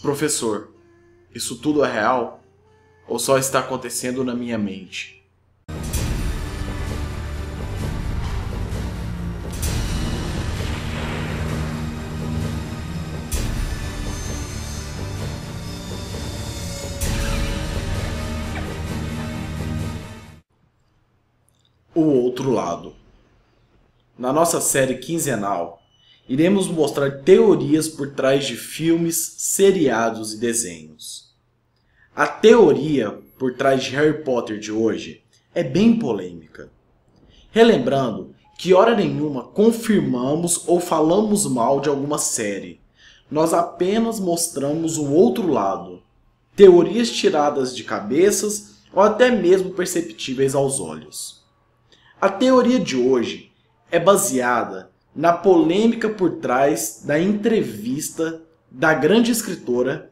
Professor, isso tudo é real? Ou só está acontecendo na minha mente? O outro lado. Na nossa série quinzenal, iremos mostrar teorias por trás de filmes, seriados e desenhos. A teoria por trás de Harry Potter de hoje é bem polêmica. Relembrando que hora nenhuma confirmamos ou falamos mal de alguma série. Nós apenas mostramos o outro lado, teorias tiradas de cabeças ou até mesmo perceptíveis aos olhos. A teoria de hoje é baseada na polêmica por trás da entrevista da grande escritora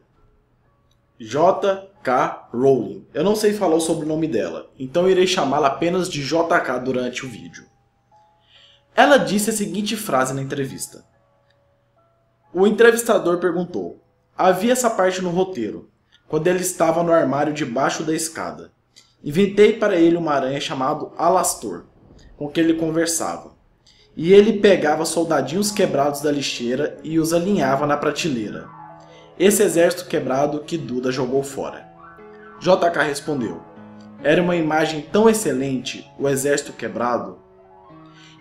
J.K. Rowling. Eu não sei falar o sobrenome dela, então irei chamá-la apenas de JK durante o vídeo. Ela disse a seguinte frase na entrevista. O entrevistador perguntou: Havia essa parte no roteiro, quando ele estava no armário debaixo da escada. Inventei para ele uma aranha chamada Alastor com que ele conversava. E ele pegava soldadinhos quebrados da lixeira e os alinhava na prateleira. Esse exército quebrado que Duda jogou fora. JK respondeu: Era uma imagem tão excelente, o exército quebrado.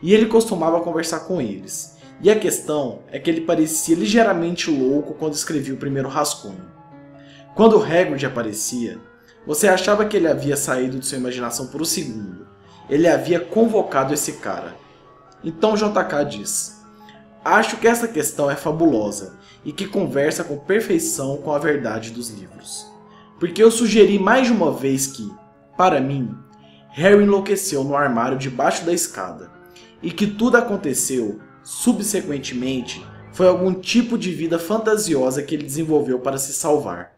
E ele costumava conversar com eles. E a questão é que ele parecia ligeiramente louco quando escrevia o primeiro rascunho. Quando o Hagrid aparecia, você achava que ele havia saído de sua imaginação por um segundo, ele havia convocado esse cara. Então JK diz: Acho que essa questão é fabulosa e que conversa com perfeição com a verdade dos livros. Porque eu sugeri mais de uma vez que, para mim, Harry enlouqueceu no armário debaixo da escada e que tudo aconteceu, subsequentemente, foi algum tipo de vida fantasiosa que ele desenvolveu para se salvar.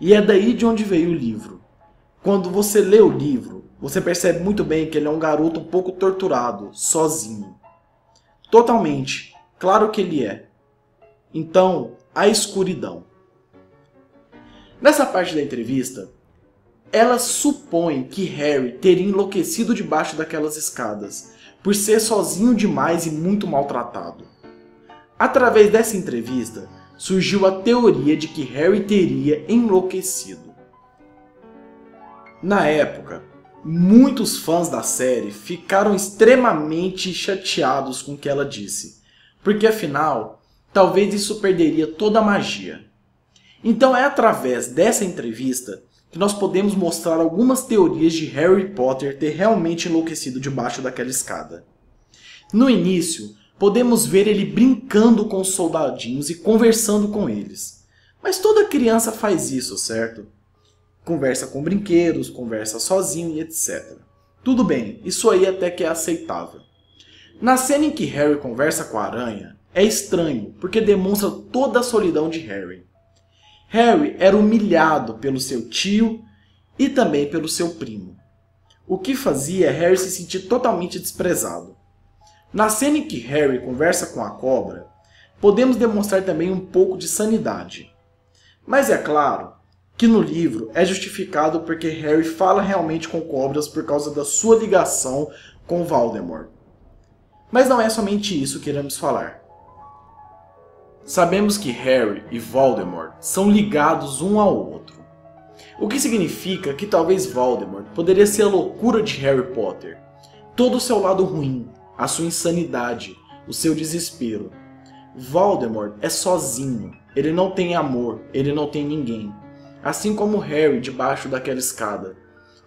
E é daí de onde veio o livro. Quando você lê o livro, você percebe muito bem que ele é um garoto um pouco torturado, sozinho. Totalmente. Claro que ele é. Então, a escuridão. Nessa parte da entrevista, ela supõe que Harry teria enlouquecido debaixo daquelas escadas, por ser sozinho demais e muito maltratado. Através dessa entrevista, surgiu a teoria de que Harry teria enlouquecido. Na época, Muitos fãs da série ficaram extremamente chateados com o que ela disse, porque afinal, talvez isso perderia toda a magia. Então é através dessa entrevista que nós podemos mostrar algumas teorias de Harry Potter ter realmente enlouquecido debaixo daquela escada. No início, podemos ver ele brincando com os soldadinhos e conversando com eles. Mas toda criança faz isso, certo? Conversa com brinquedos, conversa sozinho e etc. Tudo bem, isso aí até que é aceitável. Na cena em que Harry conversa com a aranha, é estranho, porque demonstra toda a solidão de Harry. Harry era humilhado pelo seu tio e também pelo seu primo. O que fazia Harry se sentir totalmente desprezado. Na cena em que Harry conversa com a cobra, podemos demonstrar também um pouco de sanidade. Mas é claro que no livro é justificado porque Harry fala realmente com cobras por causa da sua ligação com Voldemort. Mas não é somente isso que iremos falar. Sabemos que Harry e Voldemort são ligados um ao outro. O que significa que talvez Voldemort poderia ser a loucura de Harry Potter, todo o seu lado ruim, a sua insanidade, o seu desespero. Voldemort é sozinho, ele não tem amor, ele não tem ninguém assim como Harry debaixo daquela escada,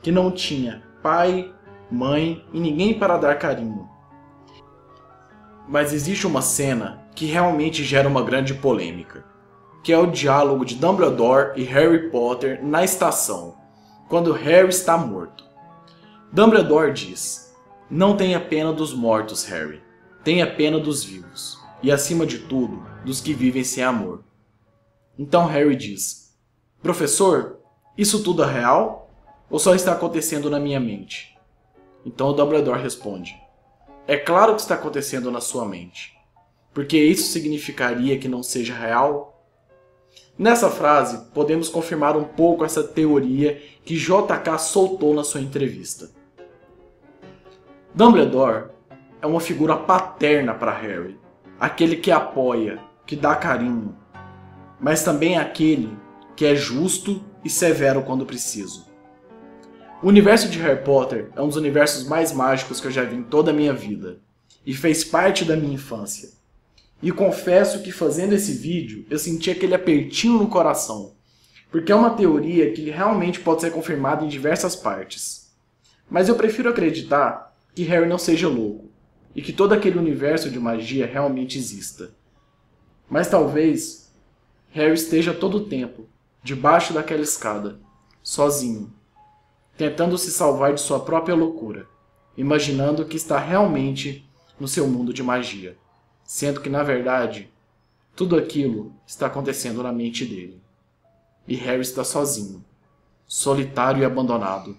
que não tinha pai, mãe e ninguém para dar carinho. Mas existe uma cena que realmente gera uma grande polêmica, que é o diálogo de Dumbledore e Harry Potter na estação, quando Harry está morto. Dumbledore diz: Não tenha pena dos mortos, Harry. Tenha pena dos vivos. E acima de tudo, dos que vivem sem amor. Então Harry diz: Professor, isso tudo é real? Ou só está acontecendo na minha mente? Então o Dumbledore responde: É claro que está acontecendo na sua mente. Porque isso significaria que não seja real? Nessa frase, podemos confirmar um pouco essa teoria que JK soltou na sua entrevista. Dumbledore é uma figura paterna para Harry, aquele que apoia, que dá carinho, mas também é aquele que é justo e severo quando preciso. O universo de Harry Potter é um dos universos mais mágicos que eu já vi em toda a minha vida e fez parte da minha infância. E confesso que fazendo esse vídeo eu senti aquele apertinho no coração, porque é uma teoria que realmente pode ser confirmada em diversas partes. Mas eu prefiro acreditar que Harry não seja louco e que todo aquele universo de magia realmente exista. Mas talvez Harry esteja todo o tempo debaixo daquela escada, sozinho, tentando se salvar de sua própria loucura, imaginando que está realmente no seu mundo de magia sendo que na verdade tudo aquilo está acontecendo na mente dele. E Harry está sozinho, solitário e abandonado,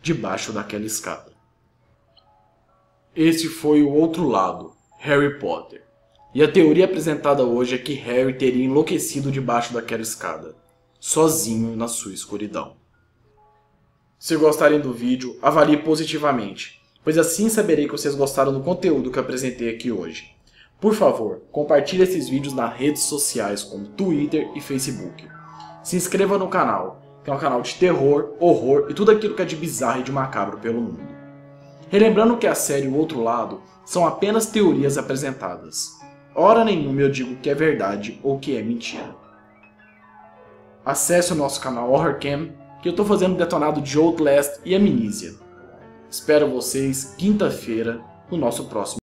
debaixo daquela escada. Esse foi o outro lado, Harry Potter. E a teoria apresentada hoje é que Harry teria enlouquecido debaixo daquela escada, sozinho na sua escuridão. Se gostarem do vídeo, avalie positivamente, pois assim saberei que vocês gostaram do conteúdo que apresentei aqui hoje. Por favor, compartilhe esses vídeos nas redes sociais como Twitter e Facebook. Se inscreva no canal, que é um canal de terror, horror e tudo aquilo que é de bizarro e de macabro pelo mundo. Relembrando que a série O Outro Lado são apenas teorias apresentadas. Hora nenhuma eu digo que é verdade ou que é mentira. Acesse o nosso canal HorrorCam, que eu estou fazendo detonado de Outlast e Amnesia. Espero vocês quinta-feira no nosso próximo